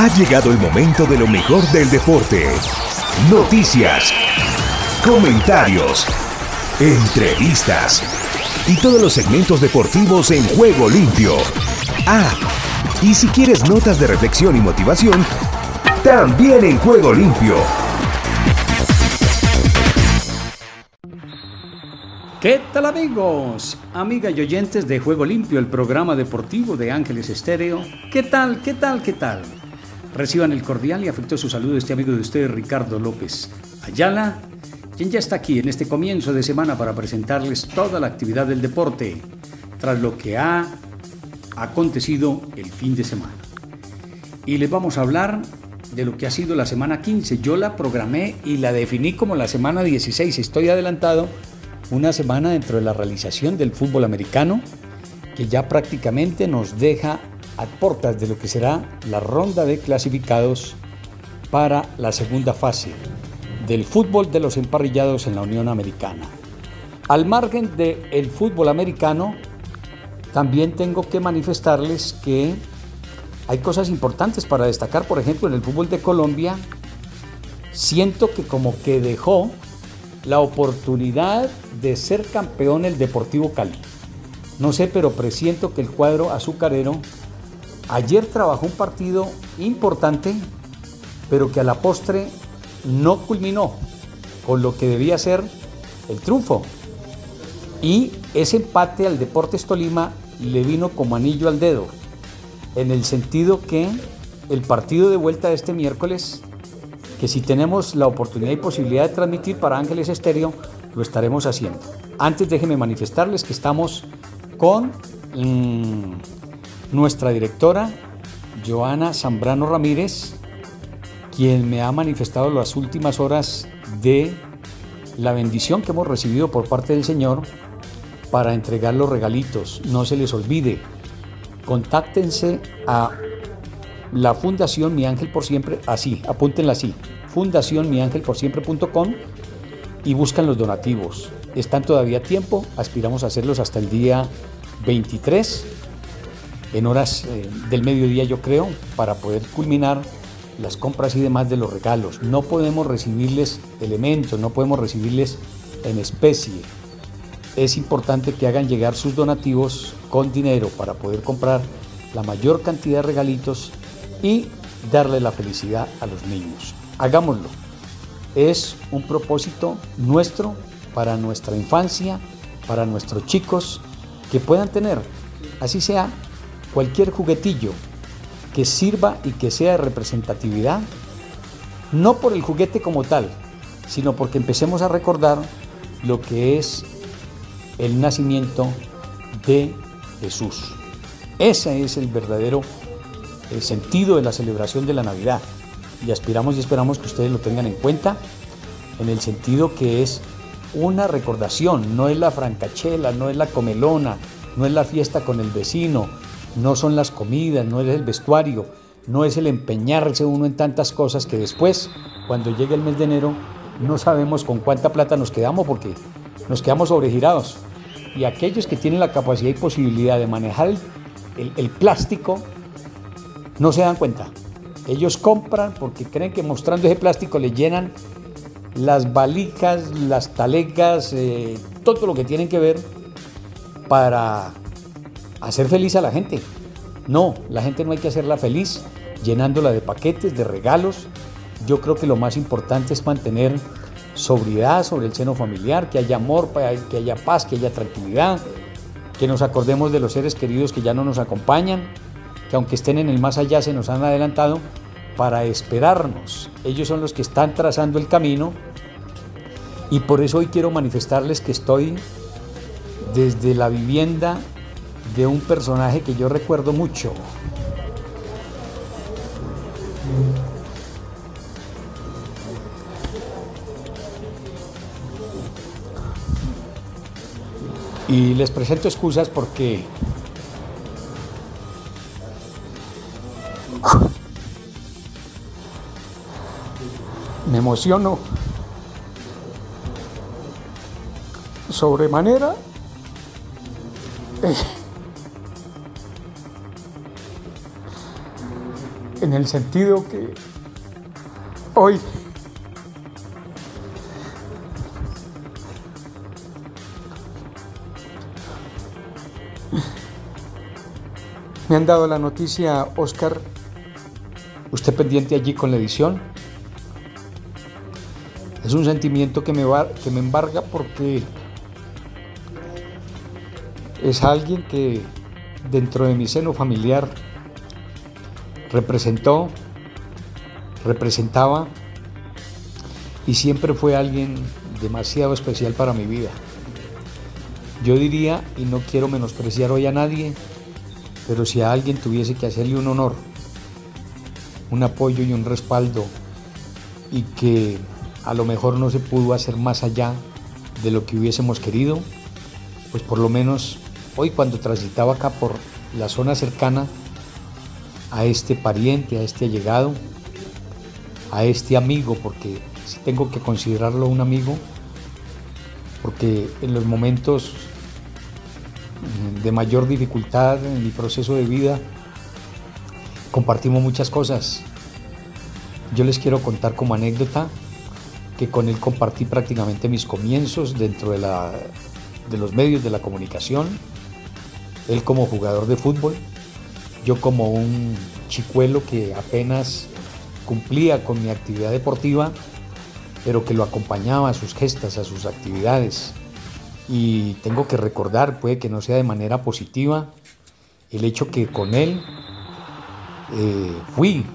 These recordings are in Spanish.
Ha llegado el momento de lo mejor del deporte. Noticias, comentarios, entrevistas y todos los segmentos deportivos en juego limpio. Ah, y si quieres notas de reflexión y motivación, también en juego limpio. ¿Qué tal amigos? Amigas y oyentes de Juego Limpio, el programa deportivo de Ángeles Estéreo. ¿Qué tal? ¿Qué tal? ¿Qué tal? Reciban el cordial y afectuoso saludo de este amigo de ustedes, Ricardo López Ayala, quien ya está aquí en este comienzo de semana para presentarles toda la actividad del deporte, tras lo que ha acontecido el fin de semana. Y les vamos a hablar de lo que ha sido la semana 15. Yo la programé y la definí como la semana 16. Estoy adelantado una semana dentro de la realización del fútbol americano que ya prácticamente nos deja a puertas de lo que será la ronda de clasificados para la segunda fase del fútbol de los emparrillados en la Unión Americana. Al margen del fútbol americano, también tengo que manifestarles que hay cosas importantes para destacar, por ejemplo, en el fútbol de Colombia, siento que como que dejó la oportunidad de ser campeón el Deportivo Cali. No sé, pero presiento que el cuadro azucarero ayer trabajó un partido importante, pero que a la postre no culminó con lo que debía ser el triunfo. Y ese empate al Deportes Tolima le vino como anillo al dedo, en el sentido que el partido de vuelta de este miércoles que si tenemos la oportunidad y posibilidad de transmitir para Ángeles Estéreo, lo estaremos haciendo. Antes déjenme manifestarles que estamos con mm, nuestra directora, Joana Zambrano Ramírez, quien me ha manifestado las últimas horas de la bendición que hemos recibido por parte del Señor para entregar los regalitos. No se les olvide, contáctense a la Fundación Mi Ángel por Siempre, así, apúntenla así, Fundación Siempre.com y buscan los donativos. Están todavía a tiempo, aspiramos a hacerlos hasta el día 23, en horas eh, del mediodía yo creo, para poder culminar las compras y demás de los regalos. No podemos recibirles elementos, no podemos recibirles en especie. Es importante que hagan llegar sus donativos con dinero para poder comprar la mayor cantidad de regalitos y darle la felicidad a los niños. Hagámoslo. Es un propósito nuestro para nuestra infancia, para nuestros chicos, que puedan tener, así sea, cualquier juguetillo que sirva y que sea de representatividad, no por el juguete como tal, sino porque empecemos a recordar lo que es el nacimiento de Jesús. Ese es el verdadero el sentido de la celebración de la Navidad. Y aspiramos y esperamos que ustedes lo tengan en cuenta en el sentido que es una recordación, no es la francachela, no es la comelona, no es la fiesta con el vecino, no son las comidas, no es el vestuario, no es el empeñarse uno en tantas cosas que después, cuando llegue el mes de enero, no sabemos con cuánta plata nos quedamos porque nos quedamos sobregirados. Y aquellos que tienen la capacidad y posibilidad de manejar el, plástico, no se dan cuenta. Ellos compran porque creen que mostrando ese plástico le llenan las valijas, las talecas, eh, todo lo que tienen que ver para hacer feliz a la gente. No, la gente no hay que hacerla feliz llenándola de paquetes, de regalos. Yo creo que lo más importante es mantener sobriedad sobre el seno familiar, que haya amor, que haya paz, que haya tranquilidad, que nos acordemos de los seres queridos que ya no nos acompañan, que aunque estén en el más allá se nos han adelantado para esperarnos. Ellos son los que están trazando el camino y por eso hoy quiero manifestarles que estoy desde la vivienda de un personaje que yo recuerdo mucho. Y les presento excusas porque me emociono sobremanera. En el sentido que hoy me han dado la noticia, Oscar, usted pendiente allí con la edición. Es un sentimiento que me, va, que me embarga porque es alguien que dentro de mi seno familiar representó, representaba y siempre fue alguien demasiado especial para mi vida. Yo diría, y no quiero menospreciar hoy a nadie, pero si a alguien tuviese que hacerle un honor, un apoyo y un respaldo, y que a lo mejor no se pudo hacer más allá de lo que hubiésemos querido, pues por lo menos hoy cuando transitaba acá por la zona cercana a este pariente, a este allegado, a este amigo, porque si tengo que considerarlo un amigo, porque en los momentos de mayor dificultad en mi proceso de vida compartimos muchas cosas. Yo les quiero contar como anécdota que con él compartí prácticamente mis comienzos dentro de, la, de los medios de la comunicación. Él como jugador de fútbol, yo como un chicuelo que apenas cumplía con mi actividad deportiva, pero que lo acompañaba a sus gestas, a sus actividades. Y tengo que recordar, puede que no sea de manera positiva, el hecho que con él eh, fui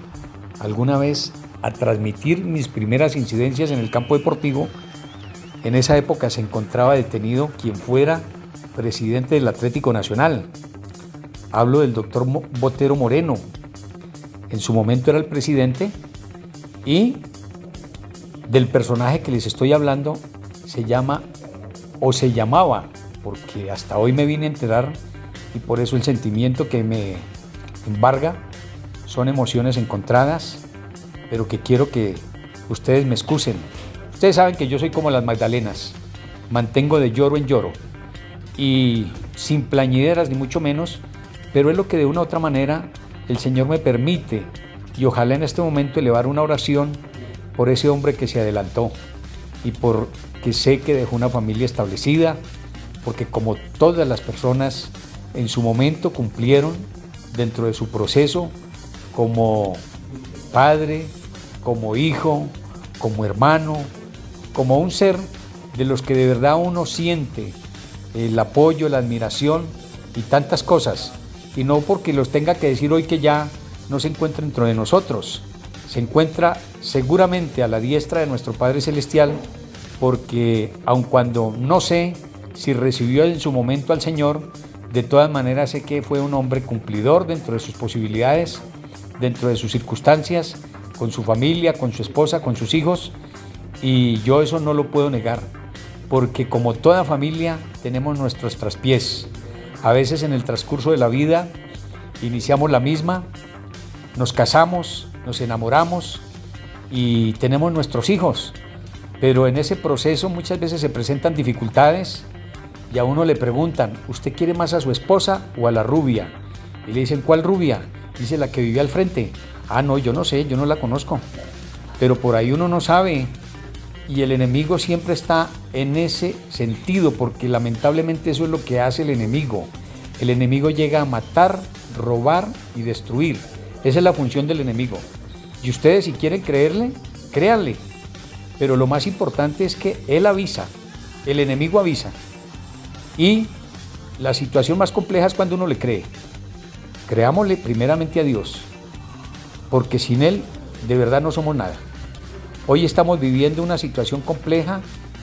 alguna vez a transmitir mis primeras incidencias en el campo deportivo. En esa época se encontraba detenido quien fuera presidente del Atlético Nacional, Hablo del doctor Botero Moreno. En su momento era el presidente y del personaje que les estoy hablando se llama o se llamaba, porque hasta hoy me vine a enterar y por eso el sentimiento que me embarga son emociones encontradas, pero que quiero que ustedes me excusen. Ustedes saben que yo soy como las Magdalenas, mantengo de lloro en lloro y sin plañideras ni mucho menos, pero es lo que de una u otra manera el Señor me permite y ojalá en este momento elevar una oración por ese hombre que se adelantó y por que sé que dejó una familia establecida, porque como todas las personas en su momento cumplieron dentro de su proceso como padre, como hijo, como hermano, como un ser de los que de verdad uno siente el apoyo, la admiración y tantas cosas y no porque los tenga que decir hoy que ya no se encuentra dentro de nosotros. Se encuentra seguramente a la diestra de nuestro Padre Celestial, porque aun cuando no sé si recibió en su momento al Señor, de todas maneras sé que fue un hombre cumplidor dentro de sus posibilidades, dentro de sus circunstancias, con su familia, con su esposa, con sus hijos, y yo eso no lo puedo negar, porque como toda familia tenemos nuestros traspiés, a veces en el transcurso de la vida iniciamos la misma, nos casamos, nos enamoramos y tenemos nuestros hijos, pero en ese proceso muchas veces se presentan dificultades y a uno le preguntan, ¿usted quiere más a su esposa o a la rubia? Y le dicen, ¿cuál rubia? Dice la que vivía al frente. Ah, no, yo no sé, yo no la conozco. Pero por ahí uno no sabe y el enemigo siempre está en ese sentido, porque lamentablemente eso es lo que hace el enemigo. El enemigo llega a matar, robar y destruir. Esa es la función del enemigo. Y ustedes si quieren creerle, créanle. Pero lo más importante es que él avisa, el enemigo avisa. Y la situación más compleja es cuando uno le cree. Creámosle primeramente a Dios, porque sin Él de verdad no somos nada. Hoy estamos viviendo una situación compleja,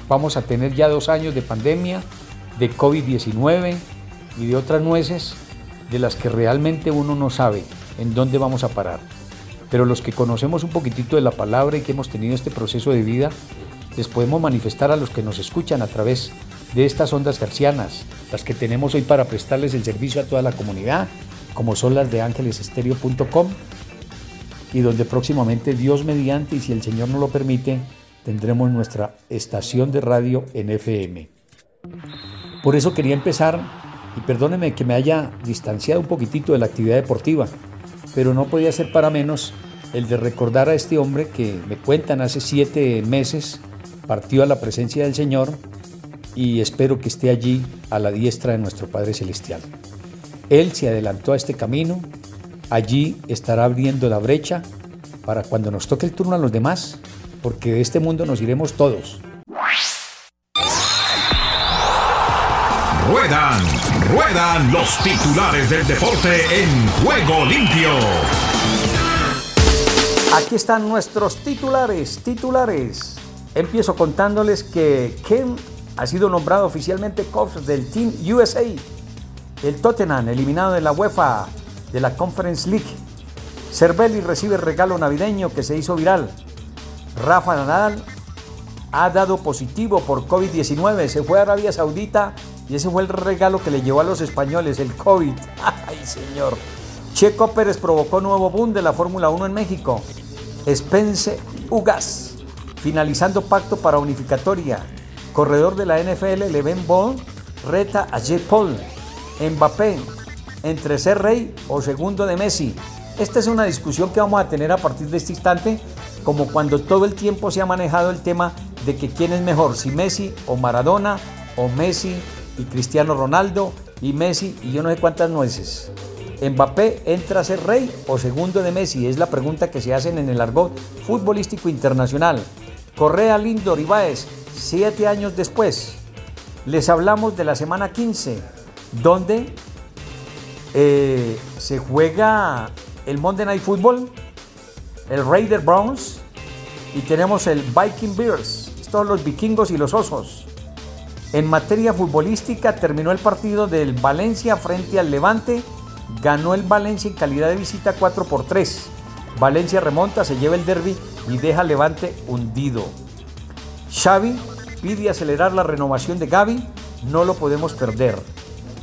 vamos a tener ya dos años de pandemia, de COVID-19 y de otras nueces de las que realmente uno no sabe en dónde vamos a parar. Pero los que conocemos un poquitito de la palabra y que hemos tenido este proceso de vida, les podemos manifestar a los que nos escuchan a través de estas ondas hercianas, las que tenemos hoy para prestarles el servicio a toda la comunidad, como son las de ángelesestéreo.com y donde próximamente Dios mediante y si el Señor nos lo permite, tendremos nuestra estación de radio en FM. Por eso quería empezar, y perdóneme que me haya distanciado un poquitito de la actividad deportiva, pero no podía ser para menos el de recordar a este hombre que me cuentan hace siete meses partió a la presencia del Señor y espero que esté allí a la diestra de nuestro Padre Celestial. Él se adelantó a este camino, allí estará abriendo la brecha para cuando nos toque el turno a los demás, porque de este mundo nos iremos todos. Ruedan, ruedan los titulares del deporte en juego limpio. Aquí están nuestros titulares, titulares. Empiezo contándoles que Ken ha sido nombrado oficialmente coach del Team USA. El Tottenham, eliminado de la UEFA de la Conference League. Cervelli recibe regalo navideño que se hizo viral. Rafa Nadal ha dado positivo por COVID-19. Se fue a Arabia Saudita y ese fue el regalo que le llevó a los españoles, el COVID. ¡Ay, señor! Checo Pérez provocó nuevo boom de la Fórmula 1 en México. Spence Ugas, finalizando pacto para unificatoria. Corredor de la NFL, Leven Ball, reta a J. Paul. Mbappé, entre ser rey o segundo de Messi. Esta es una discusión que vamos a tener a partir de este instante, como cuando todo el tiempo se ha manejado el tema de que quién es mejor, si Messi o Maradona, o Messi y Cristiano Ronaldo, y Messi y yo no sé cuántas nueces. ¿Mbappé entra a ser rey o segundo de Messi? Es la pregunta que se hacen en el argot futbolístico internacional. Correa Lindo Ibáez, siete años después. Les hablamos de la semana 15, donde eh, se juega el Monday Night Football, el Raider Browns y tenemos el Viking Bears. Estos los vikingos y los osos. En materia futbolística terminó el partido del Valencia frente al Levante ganó el Valencia en calidad de visita 4 por 3. Valencia remonta, se lleva el derby y deja Levante hundido. Xavi pide acelerar la renovación de Gaby, no lo podemos perder.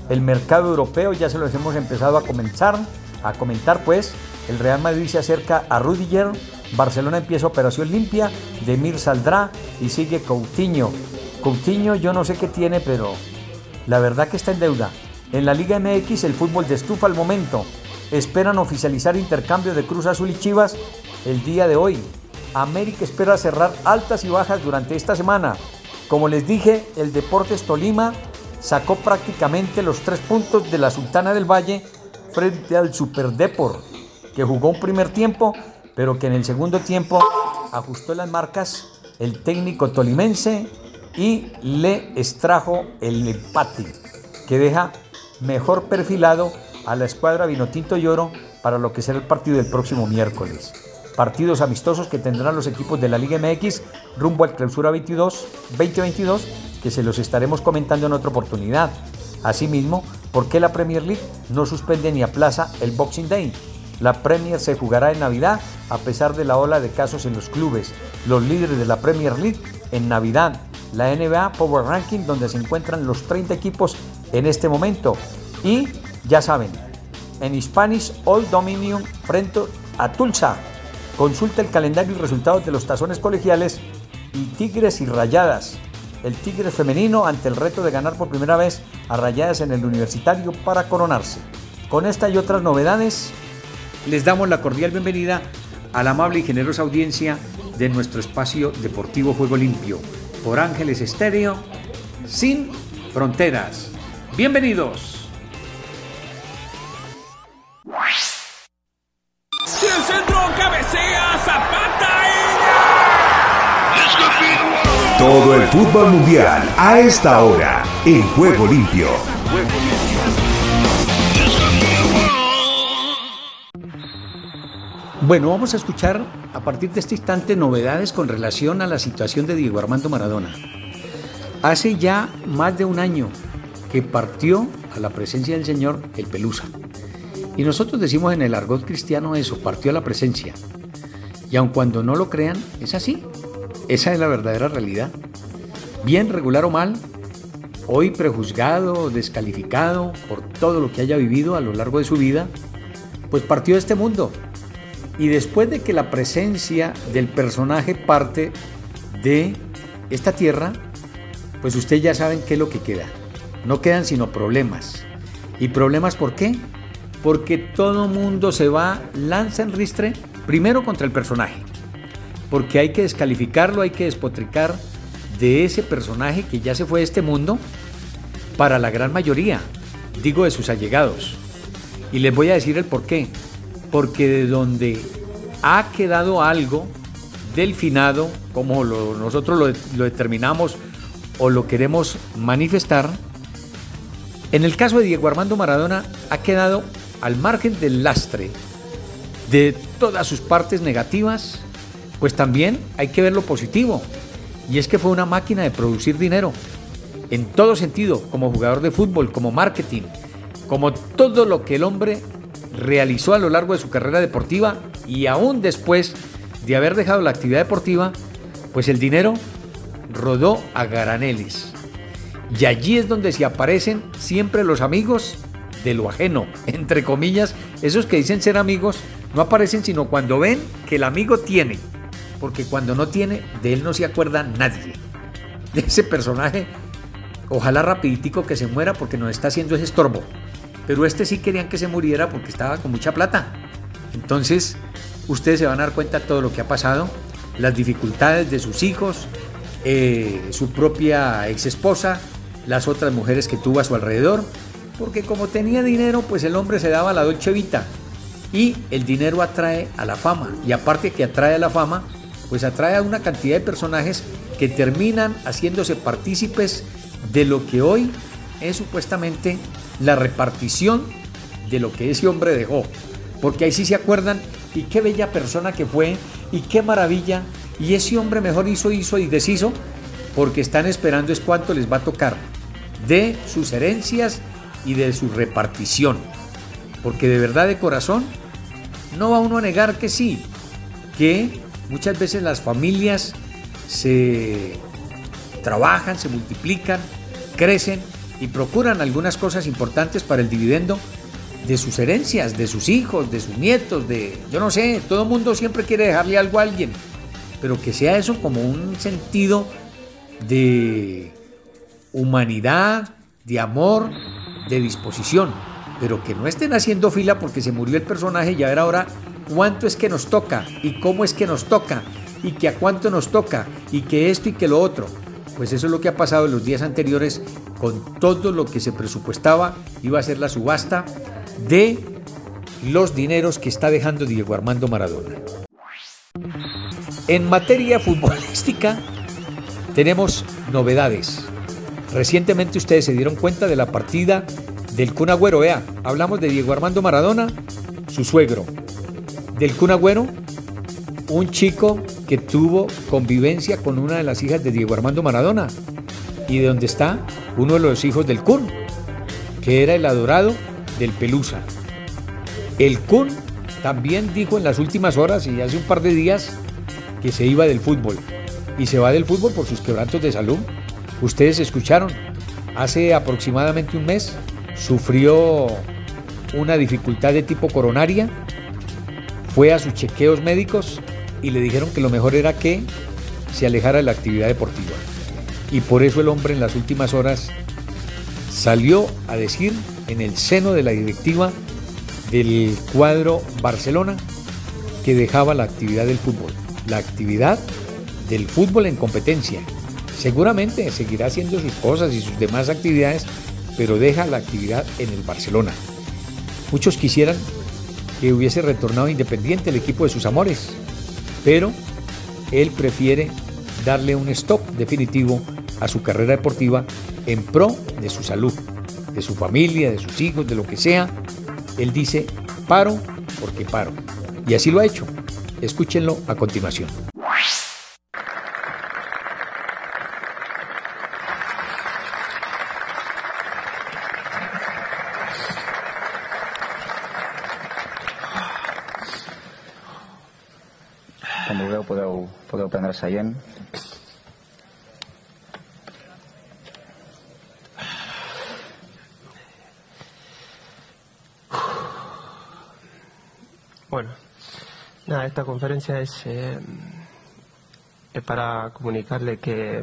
El mercado europeo ya se lo hemos empezado a comenzar, a comentar pues, el Real Madrid se acerca a Rudiger, Barcelona empieza operación limpia, Demir saldrá y sigue Coutinho. Coutinho yo no sé qué tiene, pero la verdad que está en deuda. En la Liga MX el fútbol de estufa al momento. Esperan oficializar intercambio de Cruz Azul y Chivas el día de hoy. América espera cerrar altas y bajas durante esta semana. Como les dije, el Deportes Tolima sacó prácticamente los tres puntos de la Sultana del Valle frente al Super Depor, que jugó un primer tiempo, pero que en el segundo tiempo ajustó las marcas el técnico tolimense y le extrajo el empate, que deja mejor perfilado a la escuadra Vinotinto y Oro para lo que será el partido del próximo miércoles. Partidos amistosos que tendrán los equipos de la Liga MX rumbo al Clausura 22, 2022, que se los estaremos comentando en otra oportunidad. Asimismo, ¿por qué la Premier League no suspende ni aplaza el Boxing Day? La Premier se jugará en Navidad a pesar de la ola de casos en los clubes. Los líderes de la Premier League en Navidad. La NBA Power Ranking donde se encuentran los 30 equipos en este momento. Y ya saben, en Spanish All Dominion frente a Tulsa. Consulta el calendario y resultados de los tazones colegiales y Tigres y Rayadas. El Tigres femenino ante el reto de ganar por primera vez a Rayadas en el universitario para coronarse. Con esta y otras novedades, les damos la cordial bienvenida a la amable y generosa audiencia de nuestro espacio deportivo Juego Limpio por Ángeles Estéreo, sin fronteras. Bienvenidos. Todo el fútbol mundial a esta hora en Juego Limpio. Bueno, vamos a escuchar a partir de este instante novedades con relación a la situación de Diego Armando Maradona. Hace ya más de un año que partió a la presencia del Señor el Pelusa. Y nosotros decimos en el argot cristiano eso, partió a la presencia. Y aun cuando no lo crean, es así. Esa es la verdadera realidad. Bien, regular o mal, hoy prejuzgado, descalificado por todo lo que haya vivido a lo largo de su vida, pues partió de este mundo. Y después de que la presencia del personaje parte de esta tierra, pues ustedes ya saben qué es lo que queda. No quedan sino problemas. ¿Y problemas por qué? porque todo mundo se va, lanza en ristre, primero contra el personaje, porque hay que descalificarlo, hay que despotricar de ese personaje que ya se fue de este mundo para la gran mayoría, digo de sus allegados. Y les voy a decir el por qué. Porque de donde ha quedado algo del finado, como nosotros lo, lo determinamos o lo queremos manifestar, en el caso de Diego Armando Maradona ha quedado al margen del lastre de todas sus partes negativas, pues también hay que ver lo positivo. Y es que fue una máquina de producir dinero, en todo sentido, como jugador de fútbol, como marketing, como todo lo que el hombre realizó a lo largo de su carrera deportiva y aún después de haber dejado la actividad deportiva, pues el dinero rodó a garaneles. Y allí es donde se aparecen siempre los amigos de lo ajeno, entre comillas, esos que dicen ser amigos no aparecen sino cuando ven que el amigo tiene, porque cuando no tiene, de él no se acuerda nadie. De ese personaje, ojalá rapiditico que se muera porque nos está haciendo ese estorbo. Pero este sí querían que se muriera porque estaba con mucha plata. Entonces, ustedes se van a dar cuenta de todo lo que ha pasado, las dificultades de sus hijos, eh, su propia ex esposa, las otras mujeres que tuvo a su alrededor, porque como tenía dinero, pues el hombre se daba la dolce vita. Y el dinero atrae a la fama. Y aparte que atrae a la fama, pues atrae a una cantidad de personajes que terminan haciéndose partícipes de lo que hoy es supuestamente la repartición de lo que ese hombre dejó. Porque ahí sí se acuerdan, y qué bella persona que fue, y qué maravilla, y ese hombre mejor hizo, hizo y deshizo, porque están esperando es cuánto les va a tocar de sus herencias y de su repartición. Porque de verdad de corazón, no va uno a negar que sí, que muchas veces las familias se trabajan, se multiplican, crecen y procuran algunas cosas importantes para el dividendo de sus herencias, de sus hijos, de sus nietos, de, yo no sé, todo el mundo siempre quiere dejarle algo a alguien, pero que sea eso como un sentido de humanidad, de amor, de disposición, pero que no estén haciendo fila porque se murió el personaje y a ver ahora cuánto es que nos toca y cómo es que nos toca y que a cuánto nos toca y que esto y que lo otro. Pues eso es lo que ha pasado en los días anteriores con todo lo que se presupuestaba, iba a ser la subasta de los dineros que está dejando Diego Armando Maradona. En materia futbolística tenemos novedades. Recientemente ustedes se dieron cuenta de la partida del Kun Agüero. Vea, hablamos de Diego Armando Maradona, su suegro. Del Kun Agüero, un chico que tuvo convivencia con una de las hijas de Diego Armando Maradona. Y de donde está uno de los hijos del Kun, que era el adorado del Pelusa. El Kun también dijo en las últimas horas y hace un par de días que se iba del fútbol. Y se va del fútbol por sus quebrantos de salud. Ustedes escucharon, hace aproximadamente un mes sufrió una dificultad de tipo coronaria, fue a sus chequeos médicos y le dijeron que lo mejor era que se alejara de la actividad deportiva. Y por eso el hombre en las últimas horas salió a decir en el seno de la directiva del cuadro Barcelona que dejaba la actividad del fútbol, la actividad del fútbol en competencia, Seguramente seguirá haciendo sus cosas y sus demás actividades, pero deja la actividad en el Barcelona. Muchos quisieran que hubiese retornado Independiente el equipo de sus amores, pero él prefiere darle un stop definitivo a su carrera deportiva en pro de su salud, de su familia, de sus hijos, de lo que sea. Él dice, paro porque paro. Y así lo ha hecho. Escúchenlo a continuación. Bueno, nada, esta conferencia es, eh, es para comunicarle que,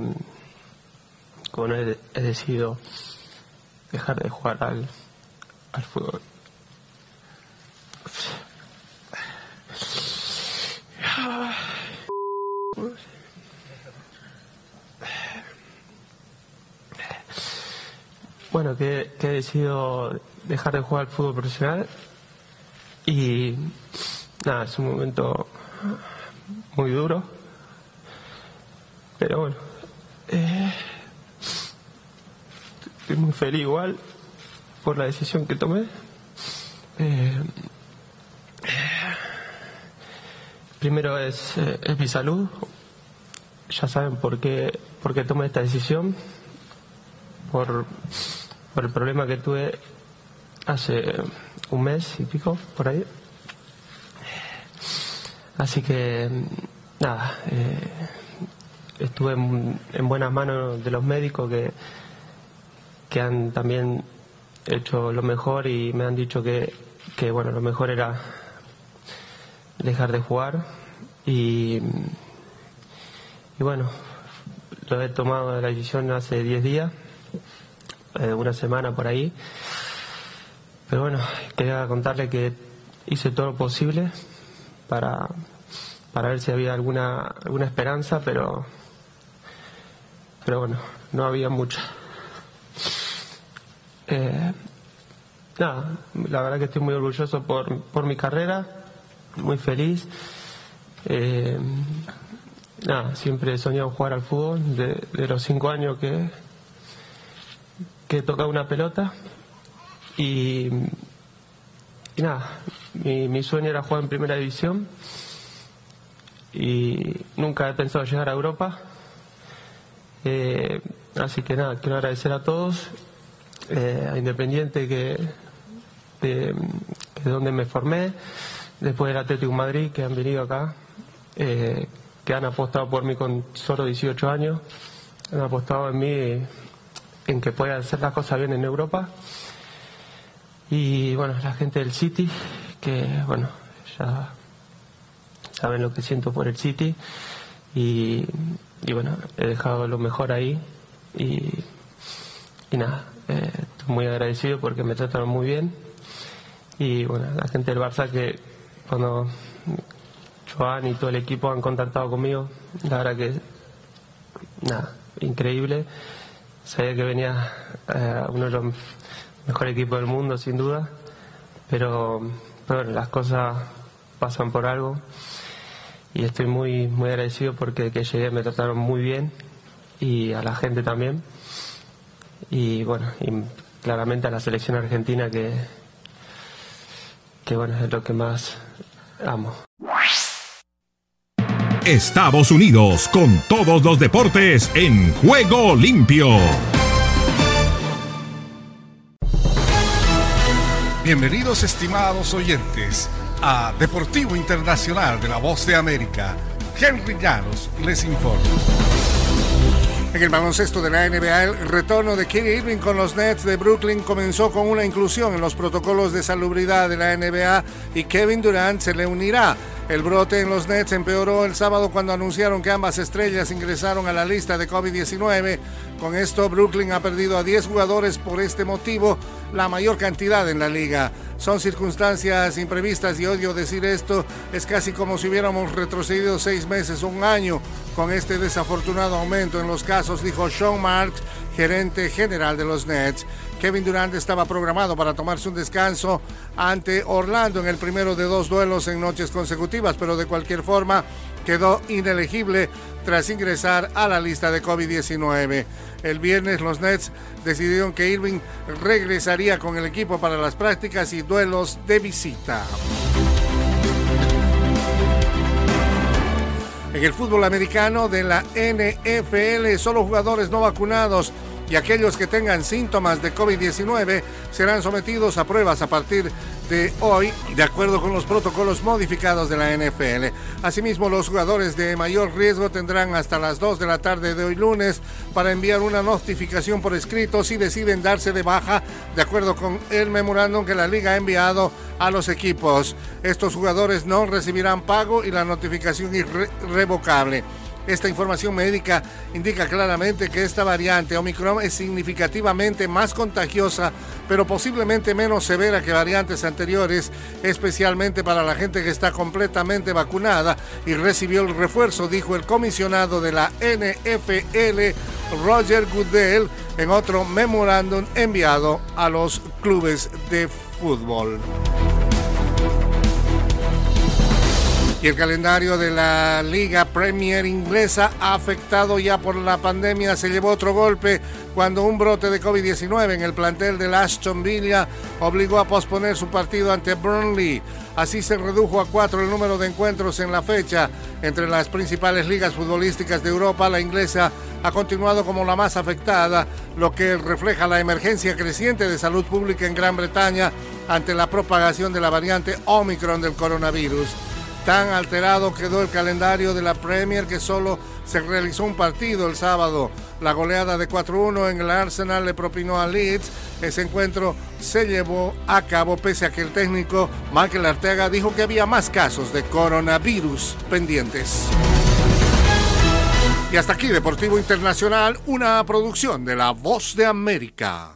como he, decidido dejar de jugar al, al fútbol. Bueno, que, he decidido dejar de jugar al fútbol profesional y nada, es un momento muy duro, pero bueno, eh, estoy muy feliz igual por la decisión que tomé. Eh, primero es, eh, es, mi salud, ya saben por qué, por qué tomé esta decisión, por, por el problema que tuve hace un mes y pico, por ahí. Así que, nada, eh, estuve en, en, buenas manos de los médicos que, que han también hecho lo mejor y me han dicho que, que bueno, lo mejor era dejar de jugar y, y bueno, lo he tomado la decisión hace 10 días, eh, una semana por ahí. Pero bueno, quería contarle que hice todo lo posible para, para ver si había alguna, alguna esperanza, pero, pero bueno, no había mucha. Eh, nada, la verdad que estoy muy orgulloso por, por mi carrera, muy feliz. Eh, nada, siempre he soñado jugar al fútbol, de, de los cinco años que, que he tocado una pelota. Y, nada, mi, sueño era jugar en primera división y nunca he pensado llegar a Europa. Eh, así que nada, quiero agradecer a todos, eh, a Independiente que, de, de, donde me formé, después del Atlético Madrid que han venido acá, eh, que han apostado por mí con solo 18 años, han apostado en mí en que pueda hacer las cosas bien en Europa. Y bueno, la gente del City, que bueno, ya saben lo que siento por el City. Y, y bueno, he dejado lo mejor ahí. Y, y nada, eh, estoy muy agradecido porque me trataron muy bien. Y bueno, la gente del Barça que cuando Joan y todo el equipo han contactado conmigo, la verdad que nada, increíble. Sabía que venía eh, uno de los mejor equipo del mundo, sin duda. Pero, pero bueno, las cosas pasan por algo. Y estoy muy, muy agradecido porque que llegué me trataron muy bien y a la gente también. Y bueno, y claramente a la selección argentina que, que bueno, es lo que más amo. Estados Unidos con todos los deportes en juego limpio. Bienvenidos estimados oyentes a Deportivo Internacional de la Voz de América. Henry Llanos les informa. En el baloncesto de la NBA, el retorno de Kyrie Irving con los Nets de Brooklyn comenzó con una inclusión en los protocolos de salubridad de la NBA y Kevin Durant se le unirá. El brote en los Nets empeoró el sábado cuando anunciaron que ambas estrellas ingresaron a la lista de COVID-19. Con esto, Brooklyn ha perdido a 10 jugadores por este motivo, la mayor cantidad en la liga. Son circunstancias imprevistas y odio decir esto, es casi como si hubiéramos retrocedido seis meses o un año con este desafortunado aumento en los casos, dijo Sean Marks, gerente general de los Nets. Kevin Durant estaba programado para tomarse un descanso ante Orlando en el primero de dos duelos en noches consecutivas, pero de cualquier forma quedó inelegible tras ingresar a la lista de COVID-19. El viernes los Nets decidieron que Irving regresaría con el equipo para las prácticas y duelos de visita. En el fútbol americano de la NFL, solo jugadores no vacunados y aquellos que tengan síntomas de COVID-19 serán sometidos a pruebas a partir de hoy, de acuerdo con los protocolos modificados de la NFL. Asimismo, los jugadores de mayor riesgo tendrán hasta las 2 de la tarde de hoy lunes para enviar una notificación por escrito si deciden darse de baja, de acuerdo con el memorándum que la liga ha enviado a los equipos. Estos jugadores no recibirán pago y la notificación irrevocable. Esta información médica indica claramente que esta variante Omicron es significativamente más contagiosa pero posiblemente menos severa que variantes anteriores, especialmente para la gente que está completamente vacunada y recibió el refuerzo, dijo el comisionado de la NFL, Roger Goodell, en otro memorándum enviado a los clubes de fútbol. Y el calendario de la Liga Premier inglesa, afectado ya por la pandemia, se llevó otro golpe cuando un brote de COVID-19 en el plantel de Aston Villa obligó a posponer su partido ante Burnley. Así se redujo a cuatro el número de encuentros en la fecha. Entre las principales ligas futbolísticas de Europa, la inglesa ha continuado como la más afectada, lo que refleja la emergencia creciente de salud pública en Gran Bretaña ante la propagación de la variante Omicron del coronavirus. Tan alterado quedó el calendario de la Premier que solo se realizó un partido el sábado. La goleada de 4-1 en el Arsenal le propinó a Leeds. Ese encuentro se llevó a cabo pese a que el técnico Michael Arteaga dijo que había más casos de coronavirus pendientes. Y hasta aquí Deportivo Internacional, una producción de La Voz de América.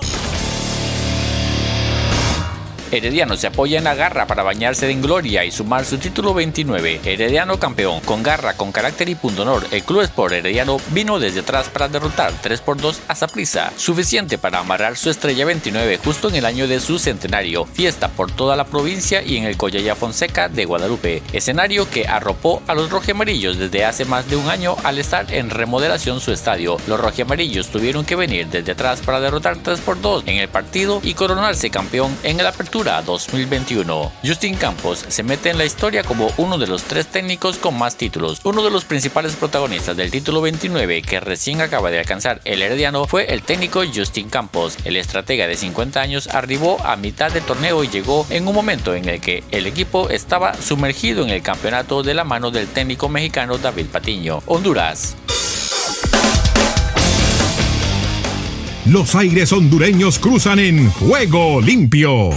Herediano se apoya en la garra para bañarse en gloria y sumar su título 29. Herediano campeón, con garra, con carácter y punto honor. El Club Sport Herediano vino desde atrás para derrotar 3 por 2 a Saprissa, suficiente para amarrar su estrella 29 justo en el año de su centenario. Fiesta por toda la provincia y en el Collaya Fonseca de Guadalupe, escenario que arropó a los rojamarillos desde hace más de un año al estar en remodelación su estadio. Los rojamarillos tuvieron que venir desde atrás para derrotar 3 por 2 en el partido y coronarse campeón en el apertura 2021. Justin Campos se mete en la historia como uno de los tres técnicos con más títulos. Uno de los principales protagonistas del título 29 que recién acaba de alcanzar el Herediano fue el técnico Justin Campos. El estratega de 50 años arribó a mitad del torneo y llegó en un momento en el que el equipo estaba sumergido en el campeonato de la mano del técnico mexicano David Patiño. Honduras. Los aires hondureños cruzan en juego limpio.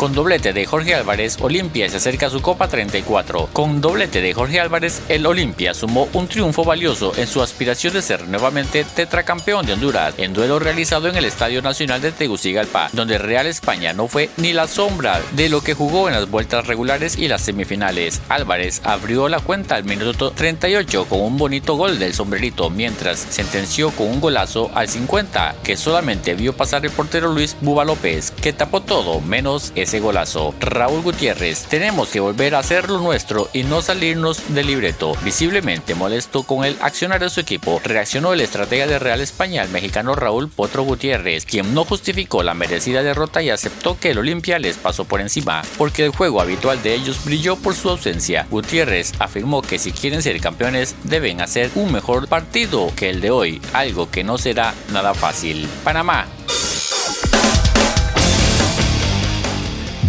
Con doblete de Jorge Álvarez, Olimpia se acerca a su Copa 34. Con doblete de Jorge Álvarez, el Olimpia sumó un triunfo valioso en su aspiración de ser nuevamente tetracampeón de Honduras, en duelo realizado en el Estadio Nacional de Tegucigalpa, donde Real España no fue ni la sombra de lo que jugó en las vueltas regulares y las semifinales. Álvarez abrió la cuenta al minuto 38 con un bonito gol del sombrerito, mientras sentenció con un golazo al 50, que solamente vio pasar el portero Luis Buba López, que tapó todo menos ese golazo. Raúl Gutiérrez, tenemos que volver a hacer lo nuestro y no salirnos del libreto. Visiblemente molesto con el accionar de su equipo, reaccionó el estratega de Real España, el mexicano Raúl Potro Gutiérrez, quien no justificó la merecida derrota y aceptó que el Olimpia les pasó por encima, porque el juego habitual de ellos brilló por su ausencia. Gutiérrez afirmó que si quieren ser campeones deben hacer un mejor partido que el de hoy, algo que no será nada fácil. Panamá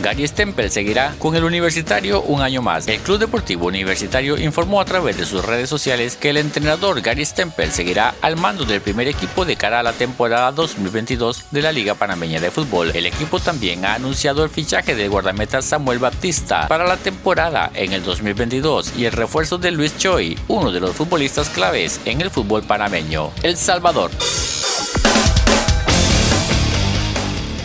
Gary Stempel seguirá con el Universitario un año más. El Club Deportivo Universitario informó a través de sus redes sociales que el entrenador Gary Stempel seguirá al mando del primer equipo de cara a la temporada 2022 de la Liga Panameña de Fútbol. El equipo también ha anunciado el fichaje del guardameta Samuel Baptista para la temporada en el 2022 y el refuerzo de Luis Choi, uno de los futbolistas claves en el fútbol panameño. El Salvador.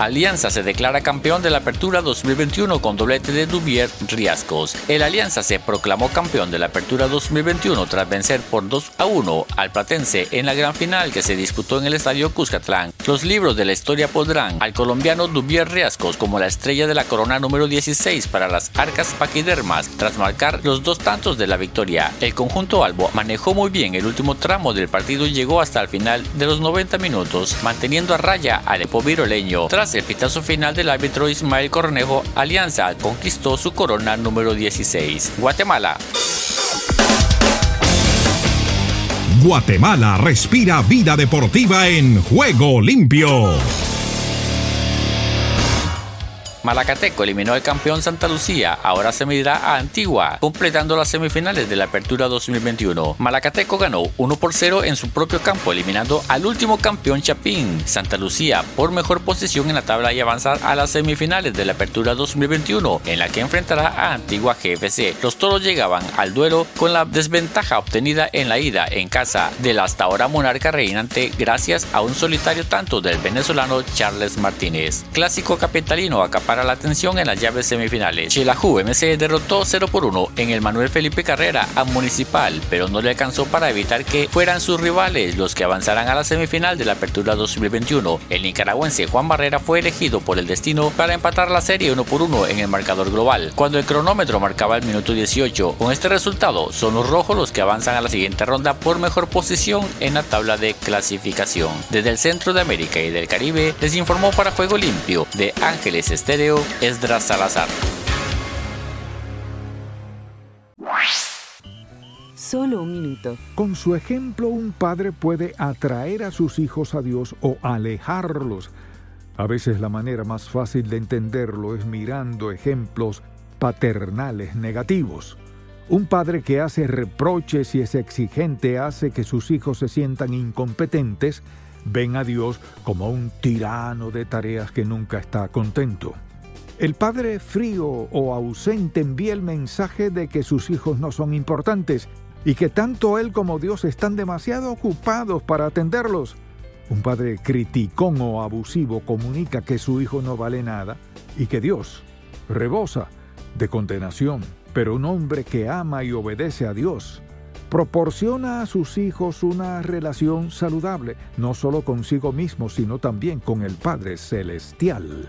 Alianza se declara campeón de la Apertura 2021 con doblete de Dubier Riascos. El Alianza se proclamó campeón de la Apertura 2021 tras vencer por 2 a 1 al Platense en la gran final que se disputó en el Estadio Cuscatlán. Los libros de la historia pondrán al colombiano Dubier Riascos como la estrella de la corona número 16 para las arcas paquidermas tras marcar los dos tantos de la victoria. El conjunto albo manejó muy bien el último tramo del partido y llegó hasta el final de los 90 minutos, manteniendo a raya al epo viroleño. El pitazo final del árbitro Ismael Cornejo, Alianza conquistó su corona número 16. Guatemala. Guatemala respira vida deportiva en juego limpio. Malacateco eliminó al campeón Santa Lucía, ahora se medirá a Antigua, completando las semifinales de la Apertura 2021. Malacateco ganó 1 por 0 en su propio campo, eliminando al último campeón Chapín, Santa Lucía, por mejor posición en la tabla y avanzar a las semifinales de la Apertura 2021, en la que enfrentará a Antigua GFC. Los toros llegaban al duelo con la desventaja obtenida en la ida en casa del hasta ahora monarca reinante gracias a un solitario tanto del venezolano Charles Martínez. Clásico capitalino acapara la atención en las llaves semifinales. Chelajú MC derrotó 0 por 1 en el Manuel Felipe Carrera a Municipal, pero no le alcanzó para evitar que fueran sus rivales los que avanzaran a la semifinal de la Apertura 2021. El nicaragüense Juan Barrera fue elegido por el destino para empatar la serie 1 por 1 en el marcador global, cuando el cronómetro marcaba el minuto 18. Con este resultado, son los rojos los que avanzan a la siguiente ronda por mejor posición en la tabla de clasificación. Desde el centro de América y del Caribe, les informó para Juego Limpio de Ángeles Estéreo, Esdras Salazar. Solo un minuto. Con su ejemplo, un padre puede atraer a sus hijos a Dios o alejarlos. A veces la manera más fácil de entenderlo es mirando ejemplos paternales negativos. Un padre que hace reproches y es exigente hace que sus hijos se sientan incompetentes, ven a Dios como un tirano de tareas que nunca está contento. El padre frío o ausente envía el mensaje de que sus hijos no son importantes y que tanto él como Dios están demasiado ocupados para atenderlos. Un padre criticón o abusivo comunica que su hijo no vale nada y que Dios rebosa de condenación, pero un hombre que ama y obedece a Dios proporciona a sus hijos una relación saludable, no solo consigo mismo, sino también con el Padre Celestial.